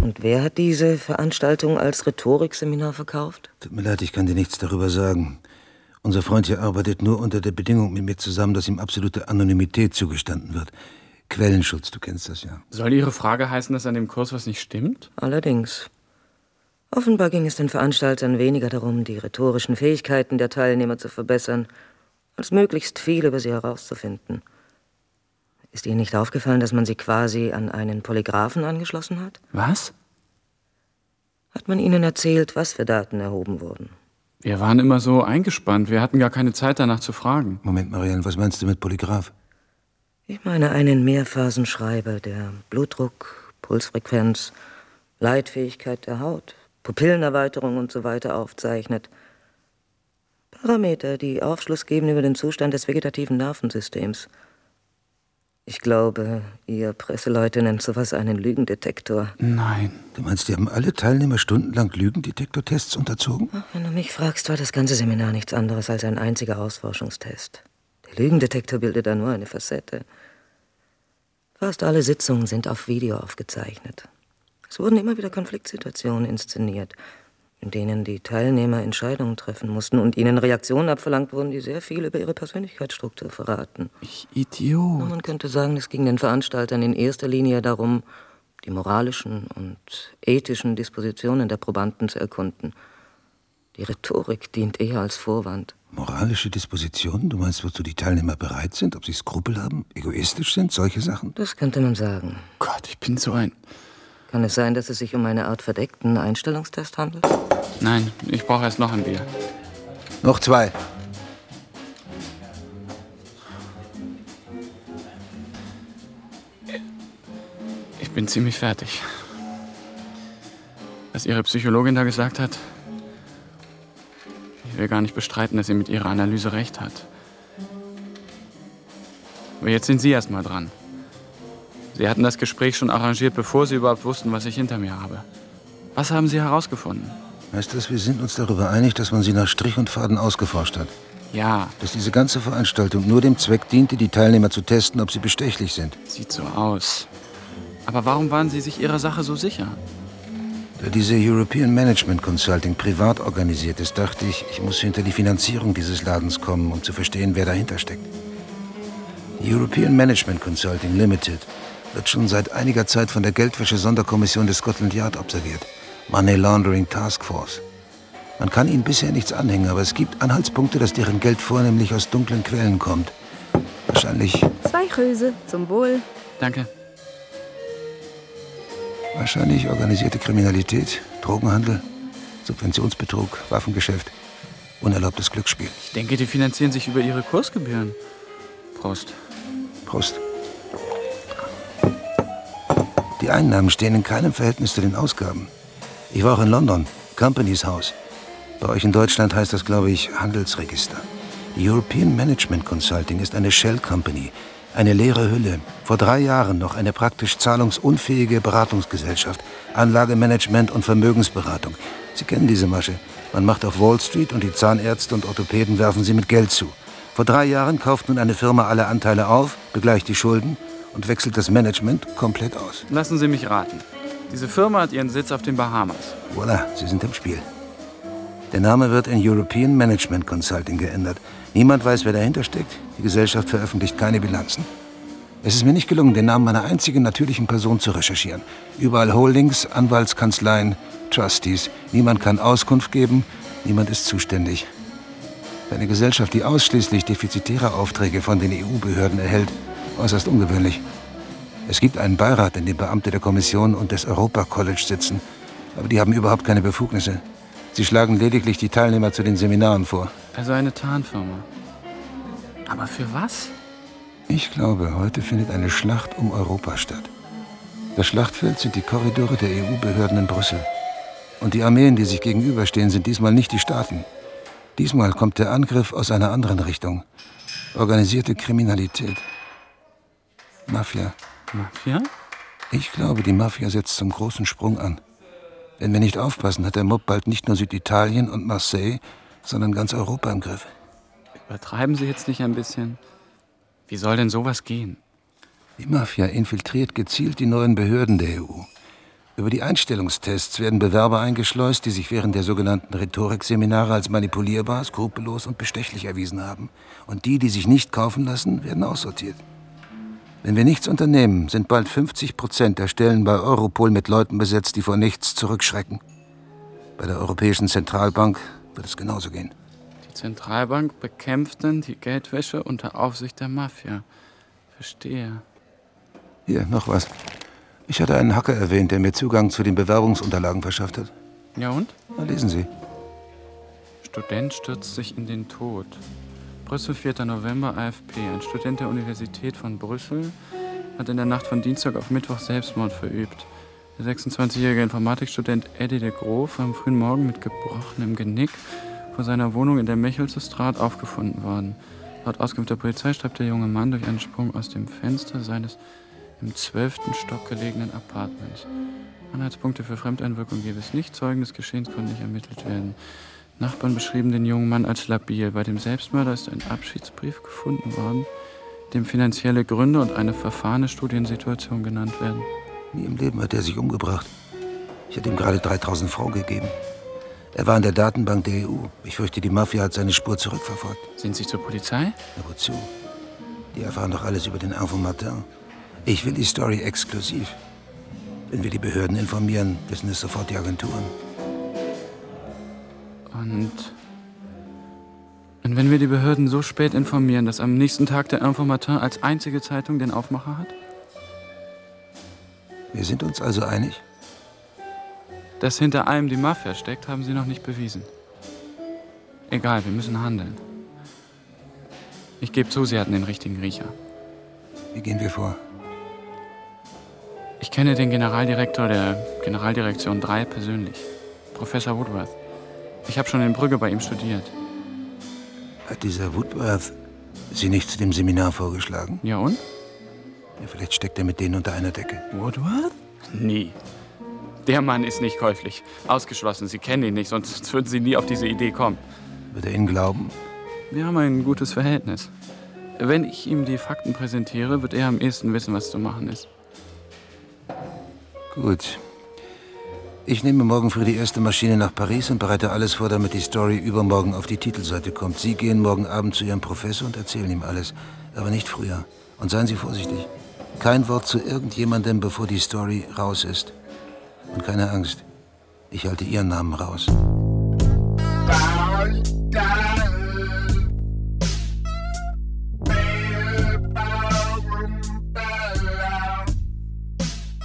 Und wer hat diese Veranstaltung als Rhetorikseminar verkauft? Tut mir leid, ich kann dir nichts darüber sagen. Unser Freund hier arbeitet nur unter der Bedingung mit mir zusammen, dass ihm absolute Anonymität zugestanden wird. Quellenschutz, du kennst das ja. Soll Ihre Frage heißen, dass an dem Kurs was nicht stimmt? Allerdings. Offenbar ging es den Veranstaltern weniger darum, die rhetorischen Fähigkeiten der Teilnehmer zu verbessern, als möglichst viel über sie herauszufinden. Ist Ihnen nicht aufgefallen, dass man sie quasi an einen Polygraphen angeschlossen hat? Was? Hat man Ihnen erzählt, was für Daten erhoben wurden? Wir waren immer so eingespannt. Wir hatten gar keine Zeit danach zu fragen. Moment, Marianne, was meinst du mit Polygraph? Ich meine einen Mehrphasenschreiber, der Blutdruck, Pulsfrequenz, Leitfähigkeit der Haut, Pupillenerweiterung und so weiter aufzeichnet. Parameter, die Aufschluss geben über den Zustand des vegetativen Nervensystems. Ich glaube, Ihr Presseleute nennt sowas einen Lügendetektor. Nein. Du meinst, die haben alle Teilnehmer stundenlang Lügendetektortests unterzogen? Ach, wenn du mich fragst, war das ganze Seminar nichts anderes als ein einziger Ausforschungstest. Der Lügendetektor bildet da nur eine Facette. Fast alle Sitzungen sind auf Video aufgezeichnet. Es wurden immer wieder Konfliktsituationen inszeniert. In denen die Teilnehmer Entscheidungen treffen mussten und ihnen Reaktionen abverlangt wurden, die sehr viel über ihre Persönlichkeitsstruktur verraten. Ich Idiot. Man könnte sagen, es ging den Veranstaltern in erster Linie darum, die moralischen und ethischen Dispositionen der Probanden zu erkunden. Die Rhetorik dient eher als Vorwand. Moralische Dispositionen? Du meinst, wozu die Teilnehmer bereit sind? Ob sie Skrupel haben? Egoistisch sind? Solche Sachen? Das könnte man sagen. Gott, ich bin so ein. Kann es sein, dass es sich um eine Art verdeckten Einstellungstest handelt? Nein, ich brauche erst noch ein Bier. Noch zwei. Ich bin ziemlich fertig. Was Ihre Psychologin da gesagt hat, ich will gar nicht bestreiten, dass sie mit ihrer Analyse recht hat. Aber jetzt sind Sie erst mal dran. Sie hatten das Gespräch schon arrangiert, bevor Sie überhaupt wussten, was ich hinter mir habe. Was haben Sie herausgefunden? Weißt du, wir sind uns darüber einig, dass man sie nach Strich und Faden ausgeforscht hat. Ja. Dass diese ganze Veranstaltung nur dem Zweck diente, die Teilnehmer zu testen, ob sie bestechlich sind. Sieht so aus. Aber warum waren Sie sich Ihrer Sache so sicher? Da diese European Management Consulting privat organisiert ist, dachte ich, ich muss hinter die Finanzierung dieses Ladens kommen, um zu verstehen, wer dahinter steckt. European Management Consulting Limited wird schon seit einiger Zeit von der Geldwäsche-Sonderkommission des Scotland Yard observiert. Money Laundering Task Force. Man kann ihnen bisher nichts anhängen, aber es gibt Anhaltspunkte, dass deren Geld vornehmlich aus dunklen Quellen kommt. Wahrscheinlich, Zwei Grüße, zum Wohl. Danke. wahrscheinlich organisierte Kriminalität, Drogenhandel, Subventionsbetrug, Waffengeschäft, unerlaubtes Glücksspiel. Ich denke, die finanzieren sich über ihre Kursgebühren. Prost. Prost. Die Einnahmen stehen in keinem Verhältnis zu den Ausgaben. Ich war auch in London, Companies House. Bei euch in Deutschland heißt das, glaube ich, Handelsregister. Die European Management Consulting ist eine Shell Company, eine leere Hülle. Vor drei Jahren noch eine praktisch zahlungsunfähige Beratungsgesellschaft, Anlagemanagement und Vermögensberatung. Sie kennen diese Masche. Man macht auf Wall Street und die Zahnärzte und Orthopäden werfen sie mit Geld zu. Vor drei Jahren kauft nun eine Firma alle Anteile auf, begleicht die Schulden und wechselt das Management komplett aus. Lassen Sie mich raten. Diese Firma hat ihren Sitz auf den Bahamas. Voilà, Sie sind im Spiel. Der Name wird in European Management Consulting geändert. Niemand weiß, wer dahinter steckt. Die Gesellschaft veröffentlicht keine Bilanzen. Es ist mir nicht gelungen, den Namen einer einzigen natürlichen Person zu recherchieren. Überall Holdings, Anwaltskanzleien, Trustees. Niemand kann Auskunft geben, niemand ist zuständig. Eine Gesellschaft, die ausschließlich defizitäre Aufträge von den EU-Behörden erhält, äußerst ungewöhnlich. Es gibt einen Beirat, in dem Beamte der Kommission und des Europa College sitzen, aber die haben überhaupt keine Befugnisse. Sie schlagen lediglich die Teilnehmer zu den Seminaren vor. Also eine Tarnfirma. Aber für was? Ich glaube, heute findet eine Schlacht um Europa statt. Das Schlachtfeld sind die Korridore der EU-Behörden in Brüssel. Und die Armeen, die sich gegenüberstehen, sind diesmal nicht die Staaten. Diesmal kommt der Angriff aus einer anderen Richtung. Organisierte Kriminalität. Mafia. Mafia? Ich glaube, die Mafia setzt zum großen Sprung an. Wenn wir nicht aufpassen, hat der Mob bald nicht nur Süditalien und Marseille, sondern ganz Europa im Griff. Übertreiben Sie jetzt nicht ein bisschen? Wie soll denn sowas gehen? Die Mafia infiltriert gezielt die neuen Behörden der EU. Über die Einstellungstests werden Bewerber eingeschleust, die sich während der sogenannten Rhetorikseminare als manipulierbar, skrupellos und bestechlich erwiesen haben. Und die, die sich nicht kaufen lassen, werden aussortiert. Wenn wir nichts unternehmen, sind bald 50 Prozent der Stellen bei Europol mit Leuten besetzt, die vor nichts zurückschrecken. Bei der Europäischen Zentralbank wird es genauso gehen. Die Zentralbank bekämpft dann die Geldwäsche unter Aufsicht der Mafia. Verstehe. Hier, noch was. Ich hatte einen Hacker erwähnt, der mir Zugang zu den Bewerbungsunterlagen verschafft hat. Ja und? Na, lesen Sie. Student stürzt sich in den Tod. Brüssel, 4. November, AFP. Ein Student der Universität von Brüssel hat in der Nacht von Dienstag auf Mittwoch Selbstmord verübt. Der 26-jährige Informatikstudent Eddie de Grof am frühen Morgen mit gebrochenem Genick vor seiner Wohnung in der Mechelsestraat aufgefunden worden. Laut Auskunft der Polizei starb der junge Mann durch einen Sprung aus dem Fenster seines im zwölften Stock gelegenen Apartments. Anhaltspunkte für Fremdeinwirkung gäbe es nicht, Zeugen des Geschehens konnten nicht ermittelt werden. Nachbarn beschrieben den jungen Mann als labil. Bei dem Selbstmörder ist ein Abschiedsbrief gefunden worden, dem finanzielle Gründe und eine verfahrene Studiensituation genannt werden. Nie im Leben hat er sich umgebracht. Ich hätte ihm gerade 3000 Francs gegeben. Er war in der Datenbank der EU. Ich fürchte, die Mafia hat seine Spur zurückverfolgt. Sind Sie zur Polizei? Na wozu? Die erfahren doch alles über den Info Martin. Ich will die Story exklusiv. Wenn wir die Behörden informieren, wissen es sofort die Agenturen. Und. Und wenn wir die Behörden so spät informieren, dass am nächsten Tag der Informateur als einzige Zeitung den Aufmacher hat? Wir sind uns also einig? Dass hinter allem die Mafia steckt, haben Sie noch nicht bewiesen. Egal, wir müssen handeln. Ich gebe zu, Sie hatten den richtigen Riecher. Wie gehen wir vor? Ich kenne den Generaldirektor der Generaldirektion 3 persönlich, Professor Woodworth. Ich habe schon in Brügge bei ihm studiert. Hat dieser Woodworth Sie nicht zu dem Seminar vorgeschlagen? Ja und? Ja, vielleicht steckt er mit denen unter einer Decke. Woodworth? Nie. Der Mann ist nicht käuflich. Ausgeschlossen. Sie kennen ihn nicht, sonst würden Sie nie auf diese Idee kommen. Wird er Ihnen glauben? Wir haben ein gutes Verhältnis. Wenn ich ihm die Fakten präsentiere, wird er am ehesten wissen, was zu machen ist. Gut. Ich nehme morgen früh die erste Maschine nach Paris und bereite alles vor, damit die Story übermorgen auf die Titelseite kommt. Sie gehen morgen Abend zu Ihrem Professor und erzählen ihm alles. Aber nicht früher. Und seien Sie vorsichtig. Kein Wort zu irgendjemandem, bevor die Story raus ist. Und keine Angst. Ich halte Ihren Namen raus.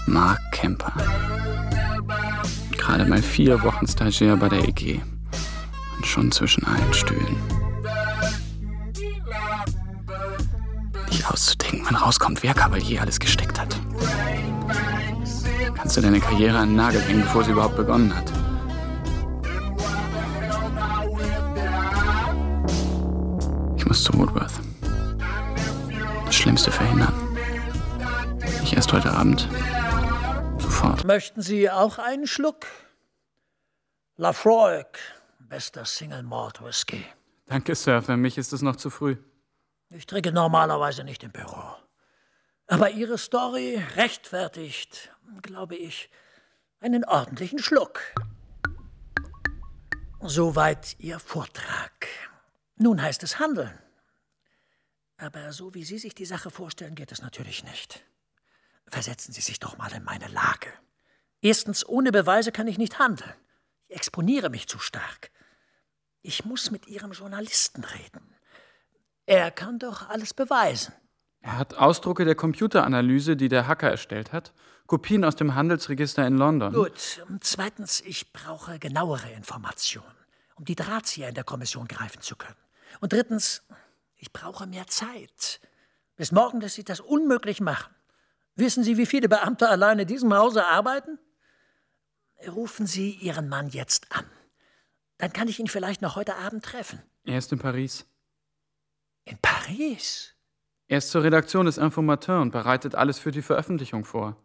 Mark Kemper. Gerade mal vier Wochen Stagiaire bei der EG. Und schon zwischen allen Stühlen. Nicht auszudenken, wenn rauskommt, wer Kavalier alles gesteckt hat. Kannst du deine Karriere an den Nagel hängen, bevor sie überhaupt begonnen hat. Ich muss zu Woodworth. Das Schlimmste verhindern. Nicht erst heute Abend. Sofort. Möchten Sie auch einen Schluck? Lafroig, bester Single Malt Whisky. Danke, Sir. Für mich ist es noch zu früh. Ich trinke normalerweise nicht im Büro. Aber Ihre Story rechtfertigt, glaube ich, einen ordentlichen Schluck. Soweit Ihr Vortrag. Nun heißt es handeln. Aber so wie Sie sich die Sache vorstellen, geht es natürlich nicht. Versetzen Sie sich doch mal in meine Lage. Erstens, ohne Beweise kann ich nicht handeln. Ich exponiere mich zu stark. Ich muss mit Ihrem Journalisten reden. Er kann doch alles beweisen. Er hat Ausdrucke der Computeranalyse, die der Hacker erstellt hat, Kopien aus dem Handelsregister in London. Gut. Zweitens, ich brauche genauere Informationen, um die Drahtzieher in der Kommission greifen zu können. Und drittens, ich brauche mehr Zeit. Bis morgen lässt sich das unmöglich machen. Wissen Sie, wie viele Beamte allein in diesem Hause arbeiten? Rufen Sie Ihren Mann jetzt an. Dann kann ich ihn vielleicht noch heute Abend treffen. Er ist in Paris. In Paris? Er ist zur Redaktion des Informateur und bereitet alles für die Veröffentlichung vor.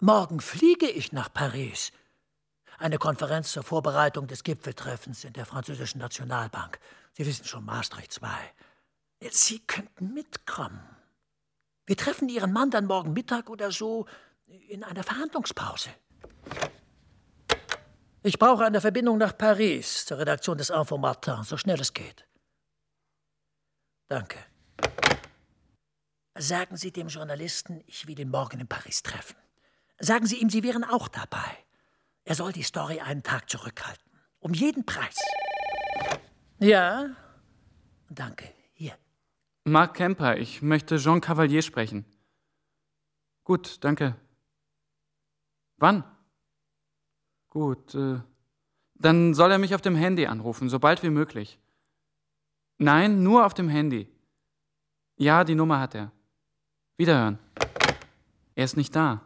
Morgen fliege ich nach Paris. Eine Konferenz zur Vorbereitung des Gipfeltreffens in der französischen Nationalbank. Sie wissen schon, Maastricht 2. Sie könnten mitkommen. Wir treffen Ihren Mann dann morgen Mittag oder so in einer Verhandlungspause. Ich brauche eine Verbindung nach Paris zur Redaktion des Info Martin, so schnell es geht. Danke. Sagen Sie dem Journalisten, ich will ihn morgen in Paris treffen. Sagen Sie ihm, Sie wären auch dabei. Er soll die Story einen Tag zurückhalten. Um jeden Preis. Ja? Danke. Mark Kemper, ich möchte Jean Cavalier sprechen. Gut, danke. Wann? Gut, äh, dann soll er mich auf dem Handy anrufen, sobald wie möglich. Nein, nur auf dem Handy. Ja, die Nummer hat er. Wiederhören. Er ist nicht da.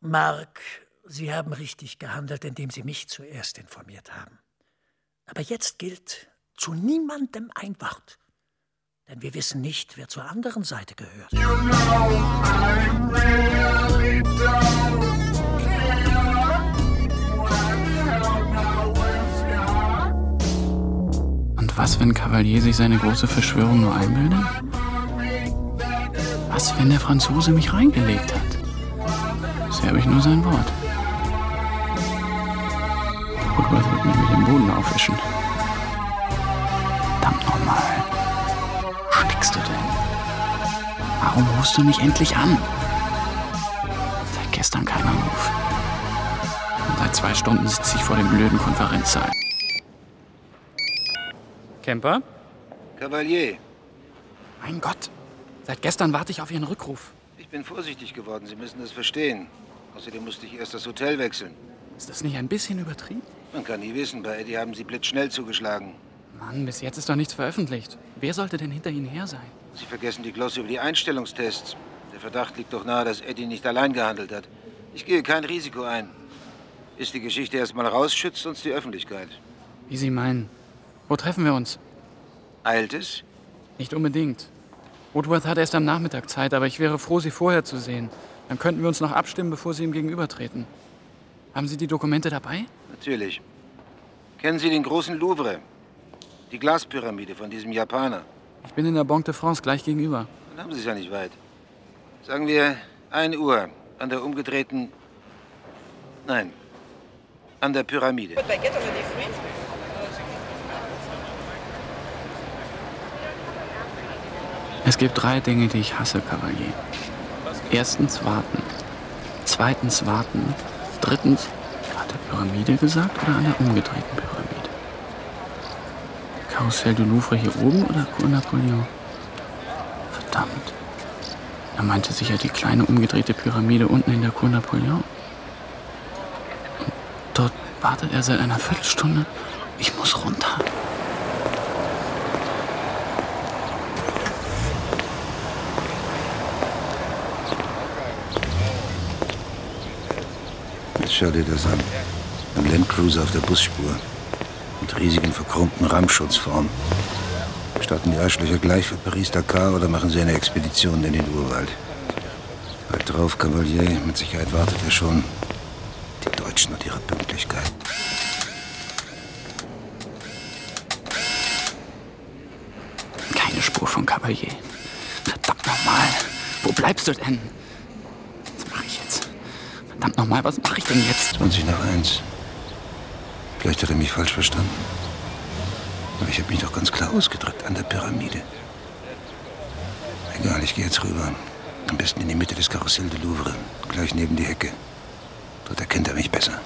Mark, Sie haben richtig gehandelt, indem Sie mich zuerst informiert haben. Aber jetzt gilt zu niemandem ein Wort. Denn wir wissen nicht, wer zur anderen Seite gehört. You know I really Und was, wenn Cavalier sich seine große Verschwörung nur einbildet? Was, wenn der Franzose mich reingelegt hat? Bisher habe ich nur sein Wort. Woodworth wird mit mir den Boden aufwischen. Stickst du denn? Warum rufst du mich endlich an? Seit gestern kein Anruf. Und seit zwei Stunden sitze ich vor dem blöden Konferenzsaal. Camper? Kavalier, Mein Gott. Seit gestern warte ich auf Ihren Rückruf. ich bin vorsichtig geworden. Sie müssen das verstehen. Außerdem musste ich erst das Hotel wechseln. Ist das nicht ein bisschen übertrieben? Man kann nie wissen. Bei Eddie haben Sie blitzschnell zugeschlagen. Mann, bis jetzt ist doch nichts veröffentlicht. Wer sollte denn hinter Ihnen her sein? Sie vergessen die Glosse über die Einstellungstests. Der Verdacht liegt doch nahe, dass Eddie nicht allein gehandelt hat. Ich gehe kein Risiko ein. Ist die Geschichte erst mal raus, schützt uns die Öffentlichkeit. Wie Sie meinen. Wo treffen wir uns? Eilt es? Nicht unbedingt. Woodworth hat erst am Nachmittag Zeit, aber ich wäre froh, Sie vorher zu sehen. Dann könnten wir uns noch abstimmen, bevor Sie ihm gegenübertreten. Haben Sie die Dokumente dabei? Natürlich. Kennen Sie den großen Louvre? Die Glaspyramide von diesem Japaner. Ich bin in der Banque de France gleich gegenüber. Dann haben Sie es ja nicht weit. Sagen wir 1 Uhr an der umgedrehten. Nein, an der Pyramide. Es gibt drei Dinge, die ich hasse, Kavalier. Erstens warten. Zweitens warten. Drittens, hat er Pyramide gesagt oder an der umgedrehten Pyramide? Karussell du Louvre hier oben oder Cour Napoleon? Verdammt. Er meinte sicher die kleine umgedrehte Pyramide unten in der Cour Napoleon. Und dort wartet er seit einer Viertelstunde. Ich muss runter. Jetzt schau dir das an. Ein Landcruiser auf der Busspur. Mit riesigen verchromten Rammschutz vorn. Starten die Arschlöcher gleich für Paris-Dakar oder machen sie eine Expedition in den Urwald? Halt drauf, Cavalier. Mit Sicherheit wartet er schon. Die Deutschen und ihre Pünktlichkeit. Keine Spur von Cavalier. Verdammt nochmal. Wo bleibst du denn? Was mache ich jetzt? Verdammt nochmal, was mache ich denn jetzt? 20 nach 1. Vielleicht hat er mich falsch verstanden. Aber ich habe mich doch ganz klar ausgedrückt an der Pyramide. Egal, ich gehe jetzt rüber. Am besten in die Mitte des Karussell du Louvre. Gleich neben die Hecke. Dort erkennt er mich besser.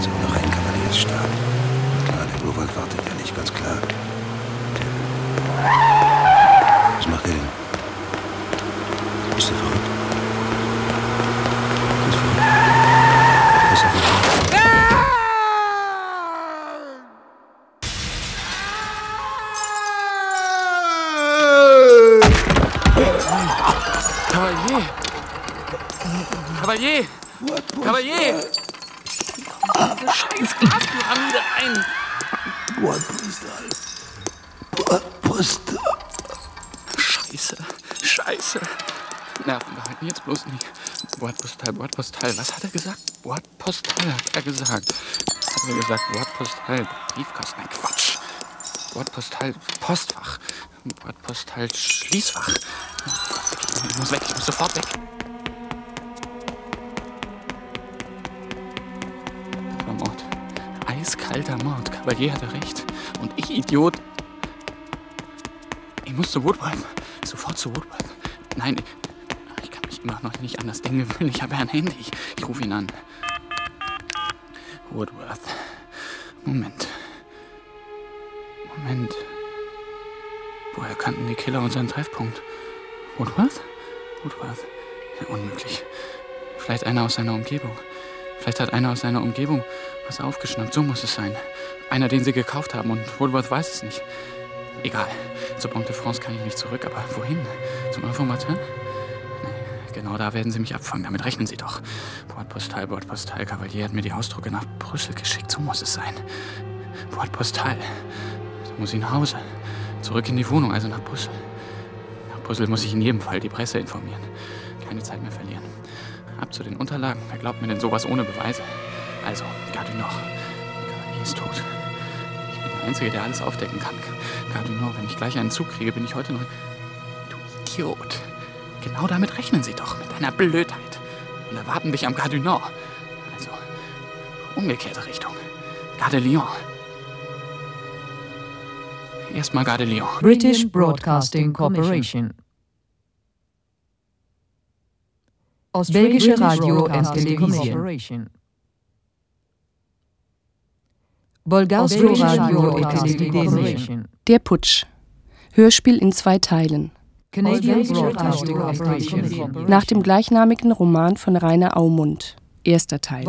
So, noch ein Kavaliersstab. Klar, der Urwald wartet ja nicht, ganz klar. Was macht er denn? Ist er verrückt? Ist verrückt? Ist er verrückt? Cavalier! Cavalier! Cavalier! Diese scheiß Glaspyramide ein! Scheiße, scheiße. Nerven behalten, jetzt bloß nicht. Bordpostal, Bordpostal. Was hat er gesagt? Bordpostal hat er gesagt. Hat er gesagt? Bordpostal, Briefkasten. Nein, Quatsch. Bordpostal, Postfach. Bordpostal, Schließfach. Ich muss weg, ich muss sofort weg. Mord. Eiskalter Mord. Cavalier hatte recht. Und ich, Idiot. Ich muss zu Woodworth. Sofort zu Woodworth. Nein, immer noch nicht an das Ding gewöhnen. Ich habe ja ein Handy. Ich, rufe ihn an. Woodworth. Moment. Moment. Woher kannten die Killer unseren Treffpunkt? Woodworth? Woodworth. Ja, unmöglich. Vielleicht einer aus seiner Umgebung. Vielleicht hat einer aus seiner Umgebung was aufgeschnappt. So muss es sein. Einer, den sie gekauft haben und Woodworth weiß es nicht. Egal. Zur Banque de France kann ich nicht zurück, aber wohin? Zum Informateur? Genau da werden sie mich abfangen. Damit rechnen sie doch. Bordpostal, Bordpostal. Cavalier hat mir die Ausdrucke nach Brüssel geschickt. So muss es sein. Bordpostal. So muss ich nach Hause. Zurück in die Wohnung, also nach Brüssel. Nach Brüssel muss ich in jedem Fall die Presse informieren. Keine Zeit mehr verlieren. Ab zu den Unterlagen. Wer glaubt mir denn sowas ohne Beweise? Also, Nord. Cavalier ist tot. Ich bin der Einzige, der alles aufdecken kann. Nord, wenn ich gleich einen Zug kriege, bin ich heute noch... Du Idiot. Genau damit rechnen Sie doch, mit deiner Blödheit. Und erwarten dich am Gare du Nord. Umgekehrte Richtung. Garde Lyon. Erstmal Garde Lyon. British Broadcasting Corporation. Belgische Radio und Television. Bulgarsko Radio und Television. Der Putsch. Hörspiel in zwei Teilen. Canadian Broadcasting Corporation. Nach dem gleichnamigen Roman von Rainer Aumund. Erster Teil.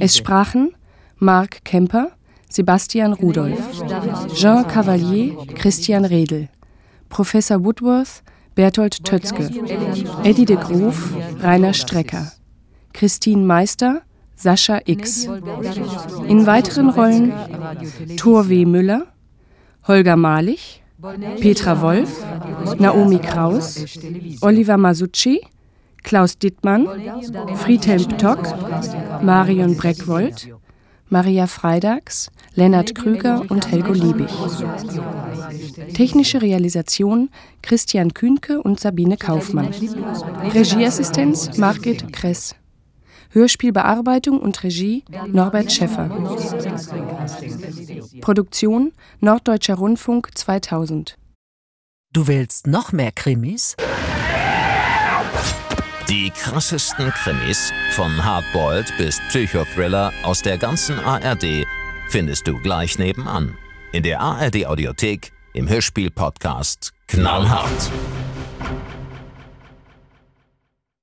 Es sprachen Marc Kemper, Sebastian Rudolph, Jean Cavalier, Christian Redl, Professor Woodworth, Berthold Tötzke, Eddie de Grof, Rainer Strecker, Christine Meister, Sascha X. In weiteren Rollen Thor W. Müller, Holger Malich, Petra Wolf, Naomi Kraus, Oliver Masucci, Klaus Dittmann, Friedhelm Ptock, Marion Breckwold, Maria Freidags, Lennart Krüger und Helgo Liebig. Technische Realisation Christian Kühnke und Sabine Kaufmann. Regieassistenz Margit Kress. Hörspielbearbeitung und Regie Norbert Schäffer. Produktion Norddeutscher Rundfunk 2000. Du willst noch mehr Krimis? Die krassesten Krimis von Hardboiled bis Psychothriller aus der ganzen ARD findest du gleich nebenan. In der ARD Audiothek, im Hörspiel-Podcast Knallhart.